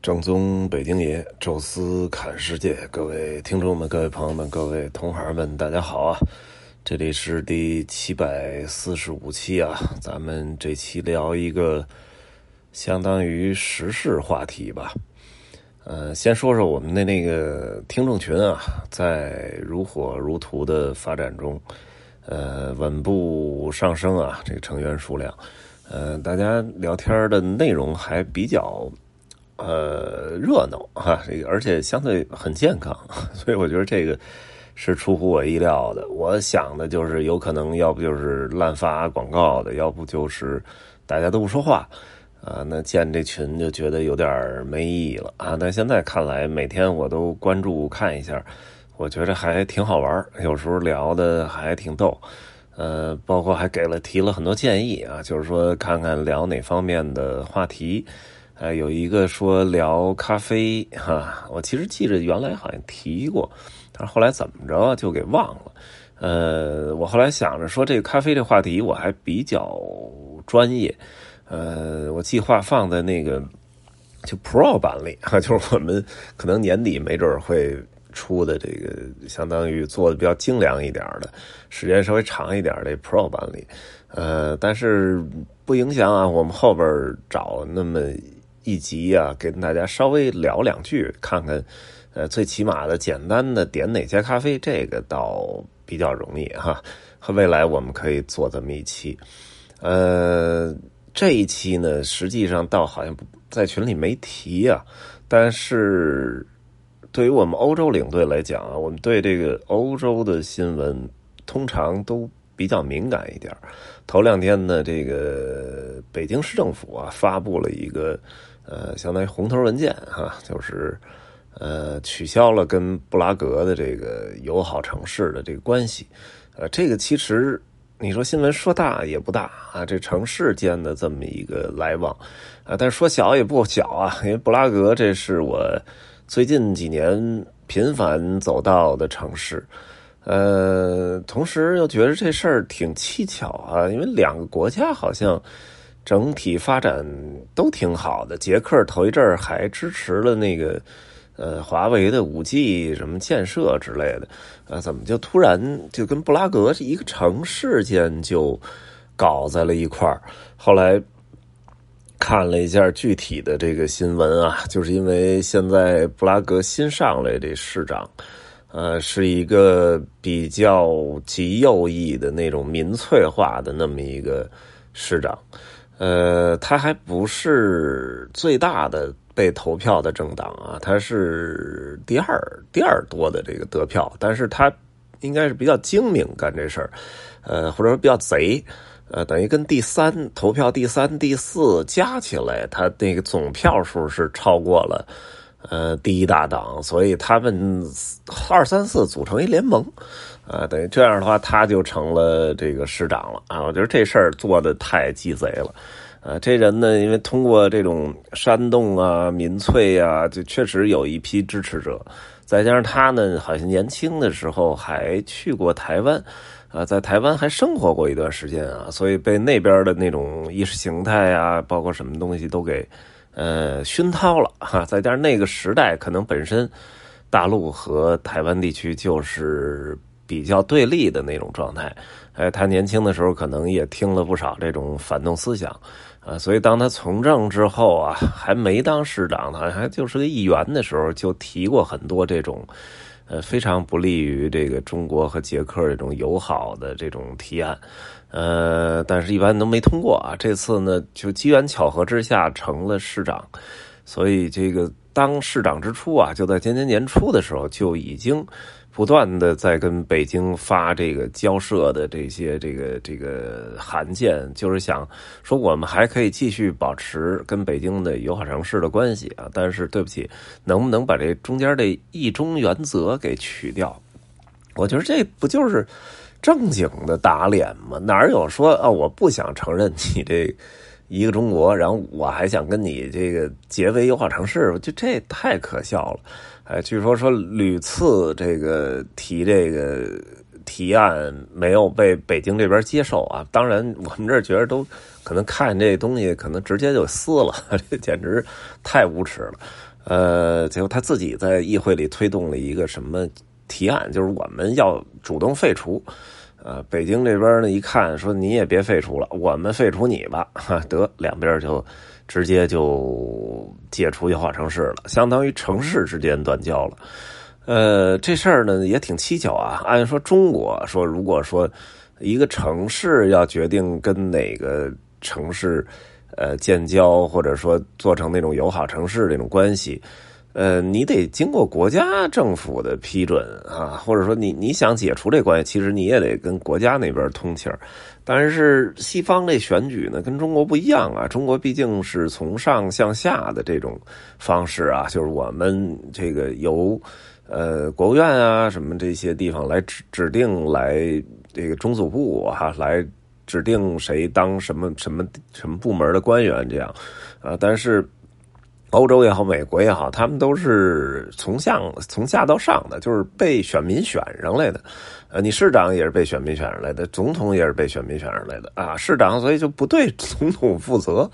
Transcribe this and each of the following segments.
正宗北京爷，宙斯侃世界，各位听众们、各位朋友们、各位同行们，大家好啊！这里是第七百四十五期啊，咱们这期聊一个相当于时事话题吧。呃，先说说我们的那个听众群啊，在如火如荼的发展中，呃，稳步上升啊，这个成员数量，呃，大家聊天的内容还比较。呃，热闹哈，而且相对很健康，所以我觉得这个是出乎我意料的。我想的就是有可能，要不就是滥发广告的，要不就是大家都不说话啊。那建这群就觉得有点没意义了啊。但现在看来，每天我都关注看一下，我觉得还挺好玩有时候聊的还挺逗，呃，包括还给了提了很多建议啊，就是说看看聊哪方面的话题。呃，有一个说聊咖啡哈，我其实记着原来好像提过，但是后来怎么着就给忘了。呃，我后来想着说这个咖啡这话题我还比较专业，呃，我计划放在那个就 Pro 版里哈，就是我们可能年底没准会出的这个相当于做的比较精良一点的，时间稍微长一点的 Pro 版里。呃，但是不影响啊，我们后边找那么。一集啊，跟大家稍微聊两句，看看，呃，最起码的简单的点哪家咖啡，这个倒比较容易哈。和未来我们可以做这么一期，呃，这一期呢，实际上倒好像在群里没提啊，但是对于我们欧洲领队来讲啊，我们对这个欧洲的新闻通常都比较敏感一点。头两天呢，这个北京市政府啊发布了一个。呃，相当于红头文件哈，就是呃取消了跟布拉格的这个友好城市的这个关系。呃，这个其实你说新闻说大也不大啊，这城市间的这么一个来往啊，但是说小也不小啊，因为布拉格这是我最近几年频繁走到的城市。呃，同时又觉得这事儿挺蹊跷啊，因为两个国家好像。整体发展都挺好的。捷克头一阵儿还支持了那个，呃，华为的五 G 什么建设之类的，啊，怎么就突然就跟布拉格是一个城市间就搞在了一块儿？后来看了一下具体的这个新闻啊，就是因为现在布拉格新上来这市长，呃，是一个比较极右翼的那种民粹化的那么一个市长。呃，他还不是最大的被投票的政党啊，他是第二第二多的这个得票，但是他应该是比较精明干这事儿，呃，或者说比较贼，呃，等于跟第三投票第三第四加起来，他那个总票数是超过了呃第一大党，所以他们二三四组成一联盟。啊，等于这样的话，他就成了这个市长了啊！我觉得这事儿做的太鸡贼了，啊，这人呢，因为通过这种煽动啊、民粹啊，就确实有一批支持者，再加上他呢，好像年轻的时候还去过台湾，啊，在台湾还生活过一段时间啊，所以被那边的那种意识形态啊，包括什么东西都给呃熏陶了哈。再加上那个时代，可能本身大陆和台湾地区就是。比较对立的那种状态，哎，他年轻的时候可能也听了不少这种反动思想，啊，所以当他从政之后啊，还没当市长呢，还就是个议员的时候，就提过很多这种，呃，非常不利于这个中国和捷克这种友好的这种提案，呃，但是一般都没通过啊。这次呢，就机缘巧合之下成了市长，所以这个当市长之初啊，就在今年年初的时候就已经。不断的在跟北京发这个交涉的这些这个这个函件，就是想说我们还可以继续保持跟北京的友好城市的关系啊，但是对不起，能不能把这中间的一中原则给去掉？我觉得这不就是正经的打脸吗？哪有说啊我不想承认你这一个中国，然后我还想跟你这个结为友好城市？就这太可笑了。哎，据说说屡次这个提这个提案没有被北京这边接受啊。当然，我们这觉得都可能看这东西，可能直接就撕了，这简直太无耻了。呃，结果他自己在议会里推动了一个什么提案，就是我们要主动废除。呃，北京这边呢一看说你也别废除了，我们废除你吧，哈，得两边就直接就解除友好城市了，相当于城市之间断交了。呃，这事儿呢也挺蹊跷啊。按说中国说，如果说一个城市要决定跟哪个城市呃建交，或者说做成那种友好城市那种关系。呃，你得经过国家政府的批准啊，或者说你你想解除这关系，其实你也得跟国家那边通气儿。但是西方这选举呢，跟中国不一样啊，中国毕竟是从上向下的这种方式啊，就是我们这个由呃国务院啊什么这些地方来指指定来这个中组部哈来指定谁当什么什么什么部门的官员这样啊，但是。欧洲也好，美国也好，他们都是从下从下到上的，就是被选民选上来的。呃，你市长也是被选民选上来的，总统也是被选民选上来的啊。市长所以就不对总统负责，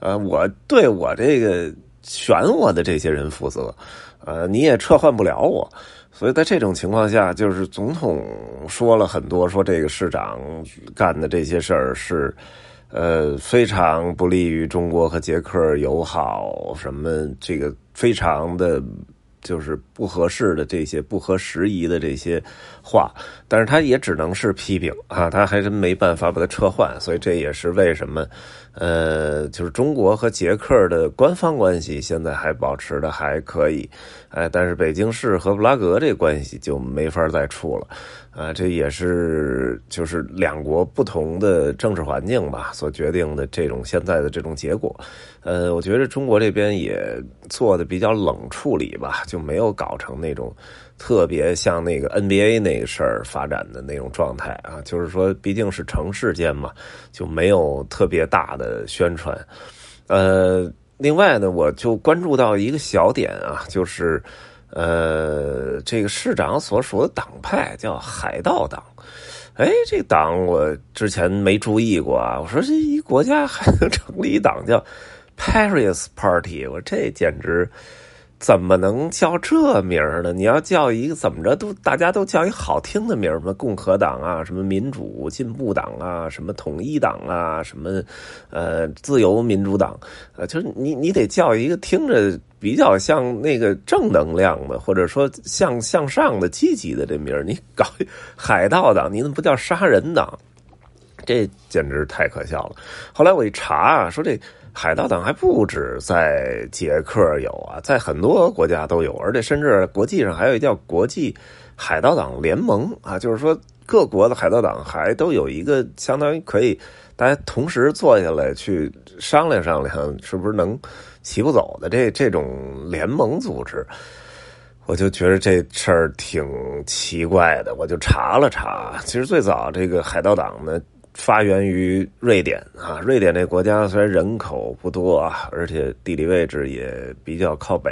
呃，我对我这个选我的这些人负责，呃，你也撤换不了我。所以在这种情况下，就是总统说了很多，说这个市长干的这些事儿是。呃，非常不利于中国和捷克友好，什么这个非常的，就是不合适的这些不合时宜的这些话，但是他也只能是批评啊，他还真没办法把它撤换，所以这也是为什么，呃，就是中国和捷克的官方关系现在还保持的还可以，哎，但是北京市和布拉格这关系就没法再处了。啊，这也是就是两国不同的政治环境吧所决定的这种现在的这种结果。呃，我觉得中国这边也做的比较冷处理吧，就没有搞成那种特别像那个 NBA 那个事儿发展的那种状态啊。就是说，毕竟是城市间嘛，就没有特别大的宣传。呃，另外呢，我就关注到一个小点啊，就是。呃，这个市长所属的党派叫海盗党，哎，这党我之前没注意过啊。我说这一国家还能 成立一党叫 Paris Party，我说这简直。怎么能叫这名儿呢？你要叫一个怎么着都大家都叫一好听的名儿，什么共和党啊，什么民主进步党啊，什么统一党啊，什么呃自由民主党，呃，就是你你得叫一个听着比较像那个正能量的，或者说向向上的积极的这名儿。你搞海盗党，你怎么不叫杀人党？这简直太可笑了。后来我一查啊，说这。海盗党还不止在捷克有啊，在很多国家都有，而且甚至国际上还有一叫国际海盗党联盟啊，就是说各国的海盗党还都有一个相当于可以大家同时坐下来去商量商量，是不是能齐步走的这这种联盟组织，我就觉得这事儿挺奇怪的，我就查了查，其实最早这个海盗党呢。发源于瑞典啊，瑞典这国家虽然人口不多啊，而且地理位置也比较靠北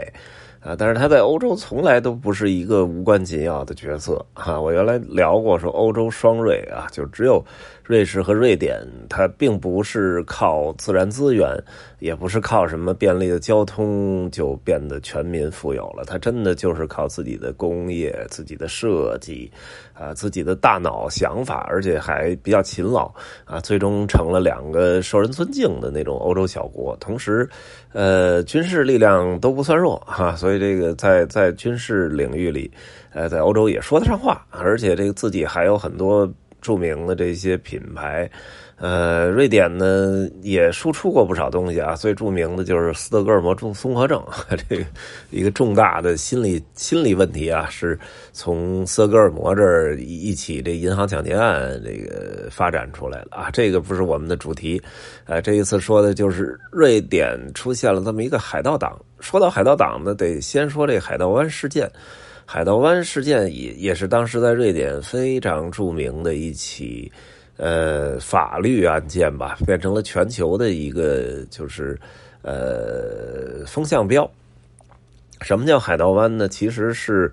啊，但是它在欧洲从来都不是一个无关紧要的角色啊。我原来聊过说欧洲双瑞啊，就只有。瑞士和瑞典，它并不是靠自然资源，也不是靠什么便利的交通就变得全民富有了。它真的就是靠自己的工业、自己的设计，啊，自己的大脑想法，而且还比较勤劳啊，最终成了两个受人尊敬的那种欧洲小国。同时，呃，军事力量都不算弱哈，所以这个在在军事领域里，呃，在欧洲也说得上话，而且这个自己还有很多。著名的这些品牌，呃，瑞典呢也输出过不少东西啊。最著名的就是斯德哥尔摩综综合症，这个一个重大的心理心理问题啊，是从斯德哥尔摩这儿一起这银行抢劫案这个发展出来的啊。这个不是我们的主题，呃，这一次说的就是瑞典出现了这么一个海盗党。说到海盗党呢，得先说这海盗湾事件。海盗湾事件也也是当时在瑞典非常著名的一起呃法律案件吧，变成了全球的一个就是呃风向标。什么叫海盗湾呢？其实是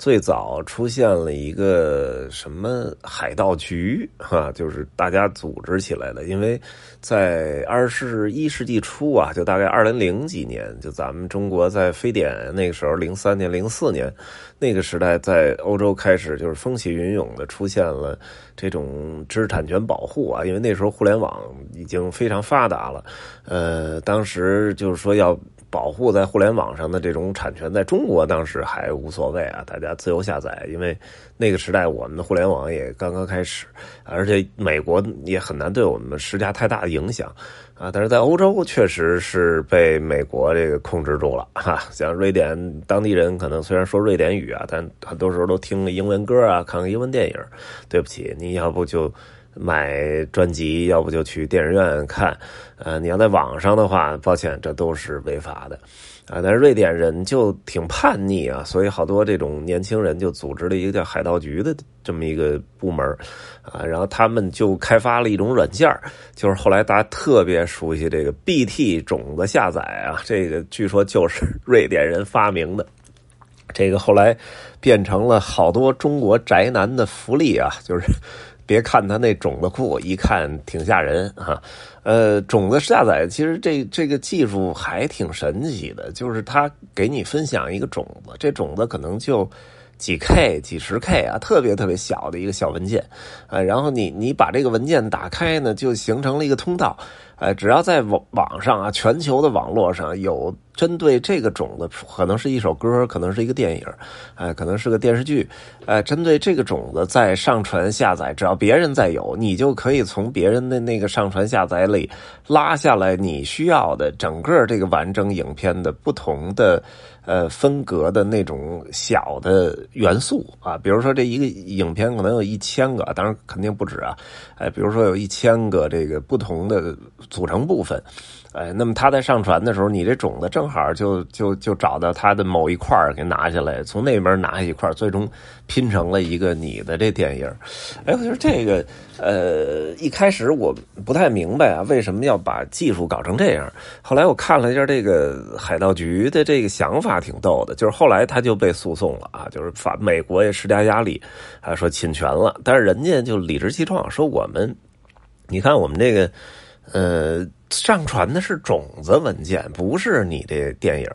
最早出现了一个什么海盗局哈，就是大家组织起来的。因为在二十一世纪初啊，就大概二零零几年，就咱们中国在非典那个时候，零三年、零四年那个时代，在欧洲开始就是风起云涌的出现了这种知识产权保护啊。因为那时候互联网已经非常发达了，呃，当时就是说要。保护在互联网上的这种产权，在中国当时还无所谓啊，大家自由下载，因为那个时代我们的互联网也刚刚开始，而且美国也很难对我们施加太大的影响啊。但是在欧洲确实是被美国这个控制住了哈，像瑞典当地人可能虽然说瑞典语啊，但很多时候都听个英文歌啊，看个英文电影。对不起，你要不就。买专辑，要不就去电影院看。呃，你要在网上的话，抱歉，这都是违法的。啊，但是瑞典人就挺叛逆啊，所以好多这种年轻人就组织了一个叫海盗局的这么一个部门啊，然后他们就开发了一种软件就是后来大家特别熟悉这个 BT 种子下载啊，这个据说就是瑞典人发明的。这个后来变成了好多中国宅男的福利啊，就是。别看他那种子库，一看挺吓人哈。呃，种子下载其实这这个技术还挺神奇的，就是他给你分享一个种子，这种子可能就几 K、几十 K 啊，特别特别小的一个小文件啊。然后你你把这个文件打开呢，就形成了一个通道。呃，只要在网网上啊，全球的网络上有。针对这个种子，可能是一首歌，可能是一个电影，哎，可能是个电视剧，哎，针对这个种子再上传下载，只要别人再有，你就可以从别人的那个上传下载里拉下来你需要的整个这个完整影片的不同的呃分隔的那种小的元素啊，比如说这一个影片可能有一千个，当然肯定不止啊，哎，比如说有一千个这个不同的组成部分。哎，那么他在上传的时候，你这种子正好就就就找到他的某一块给拿下来，从那边拿下一块最终拼成了一个你的这电影。哎，我觉得这个呃，一开始我不太明白啊，为什么要把技术搞成这样？后来我看了一下这个海盗局的这个想法，挺逗的，就是后来他就被诉讼了啊，就是法美国也施加压力，啊说侵权了，但是人家就理直气壮说我们，你看我们这个呃。上传的是种子文件，不是你这电影。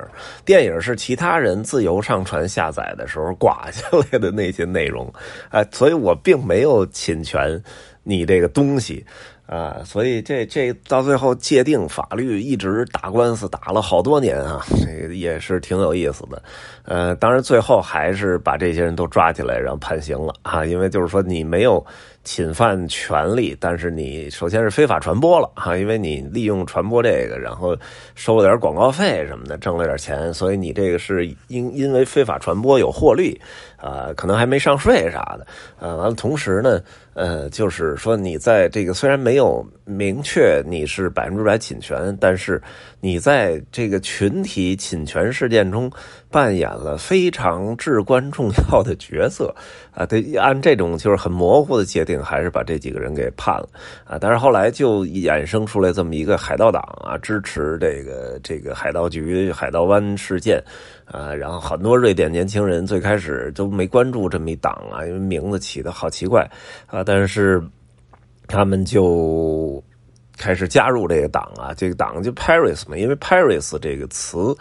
电影是其他人自由上传下载的时候刮下来的那些内容，哎，所以我并没有侵权你这个东西。啊，所以这这到最后界定法律一直打官司打了好多年啊，这也是挺有意思的。呃，当然最后还是把这些人都抓起来，然后判刑了啊，因为就是说你没有侵犯权利，但是你首先是非法传播了哈，因为你利用传播这个，然后收了点广告费什么的，挣了点钱，所以你这个是因因为非法传播有获利啊，可能还没上税啥的啊。完了，同时呢。呃，就是说，你在这个虽然没有明确你是百分之百侵权，但是你在这个群体侵权事件中扮演了非常至关重要的角色啊。得按这种就是很模糊的界定，还是把这几个人给判了啊。但是后来就衍生出来这么一个海盗党啊，支持这个这个海盗局海盗湾事件啊。然后很多瑞典年轻人最开始都没关注这么一党啊，因为名字起的好奇怪啊。但是他们就开始加入这个党啊，这个党就 Paris 嘛，因为 Paris 这个词，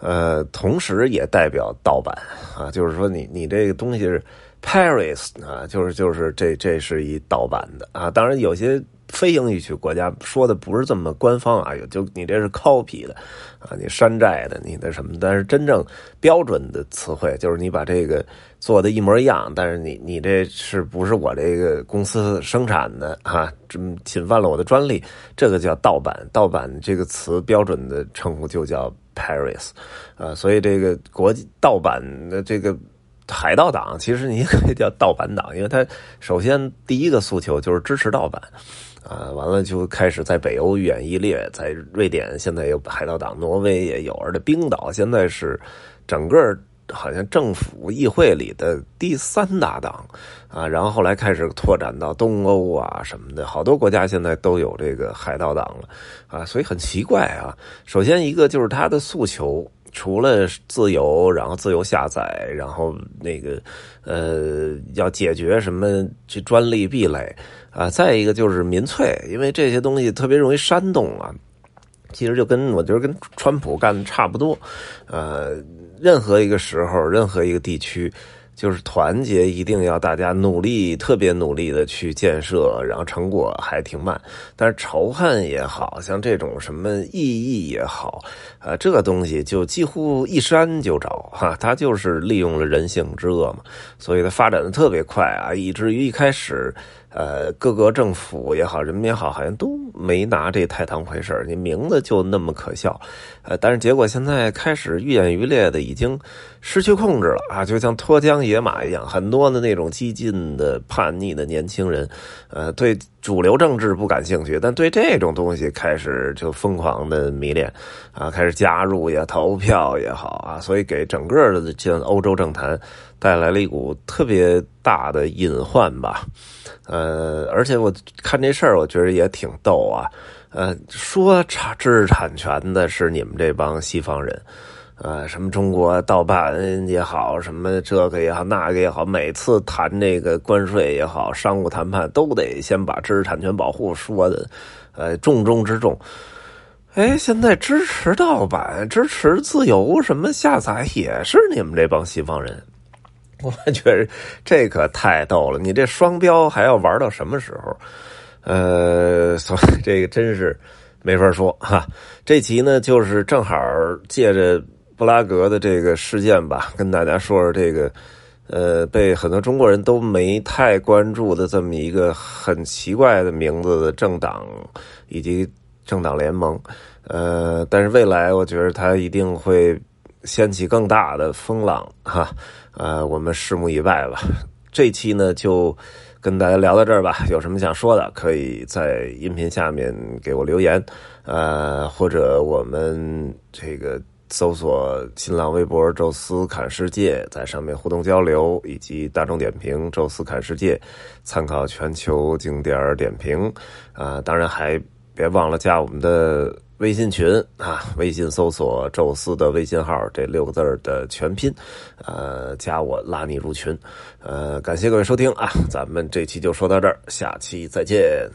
呃，同时也代表盗版啊，就是说你你这个东西是 Paris 啊，就是就是这这是一盗版的啊，当然有些。非英语区国家说的不是这么官方啊，就你这是 copy 的啊，你山寨的，你的什么？但是真正标准的词汇就是你把这个做的一模一样，但是你你这是不是我这个公司生产的啊？这侵犯了我的专利，这个叫盗版。盗版这个词标准的称呼就叫 Paris 啊，所以这个国际盗版的这个海盗党，其实你可以叫盗版党，因为它首先第一个诉求就是支持盗版。啊，完了就开始在北欧愈演愈烈，在瑞典现在有海盗党，挪威也有，而且冰岛现在是整个好像政府议会里的第三大党啊。然后后来开始拓展到东欧啊什么的，好多国家现在都有这个海盗党了啊。所以很奇怪啊，首先一个就是他的诉求除了自由，然后自由下载，然后那个呃，要解决什么这专利壁垒啊，再一个就是民粹，因为这些东西特别容易煽动啊。其实就跟我觉得跟川普干的差不多，呃，任何一个时候，任何一个地区。就是团结，一定要大家努力，特别努力的去建设，然后成果还挺慢。但是仇恨也好像这种什么意义也好，啊，这个东西就几乎一删就着哈。它就是利用了人性之恶嘛，所以它发展的特别快啊，以至于一开始。呃，各个政府也好，人民也好，好像都没拿这太当回事儿你名字就那么可笑，呃，但是结果现在开始愈演愈烈的，已经失去控制了啊，就像脱缰野马一样，很多的那种激进的叛逆的年轻人，呃，对主流政治不感兴趣，但对这种东西开始就疯狂的迷恋啊，开始加入也投票也好啊，所以给整个的这欧洲政坛带来了一股特别大的隐患吧。呃，呃而且我看这事儿，我觉得也挺逗啊。呃，说产知识产权的是你们这帮西方人，呃，什么中国盗版也好，什么这个也好，那个也好，每次谈这个关税也好，商务谈判都得先把知识产权保护说的，呃，重中之重。哎，现在支持盗版、支持自由什么下载，也是你们这帮西方人。我觉得这可太逗了！你这双标还要玩到什么时候？呃，所以这个真是没法说哈。这期呢，就是正好借着布拉格的这个事件吧，跟大家说说这个呃，被很多中国人都没太关注的这么一个很奇怪的名字的政党以及政党联盟。呃，但是未来我觉得它一定会掀起更大的风浪哈。呃，我们拭目以待吧。这期呢，就跟大家聊到这儿吧。有什么想说的，可以在音频下面给我留言，呃，或者我们这个搜索新浪微博“宙斯侃世界”，在上面互动交流，以及大众点评“宙斯侃世界”，参考全球景点点评。啊，当然还别忘了加我们的。微信群啊，微信搜索“宙斯”的微信号，这六个字的全拼，呃，加我拉你入群，呃，感谢各位收听啊，咱们这期就说到这儿，下期再见。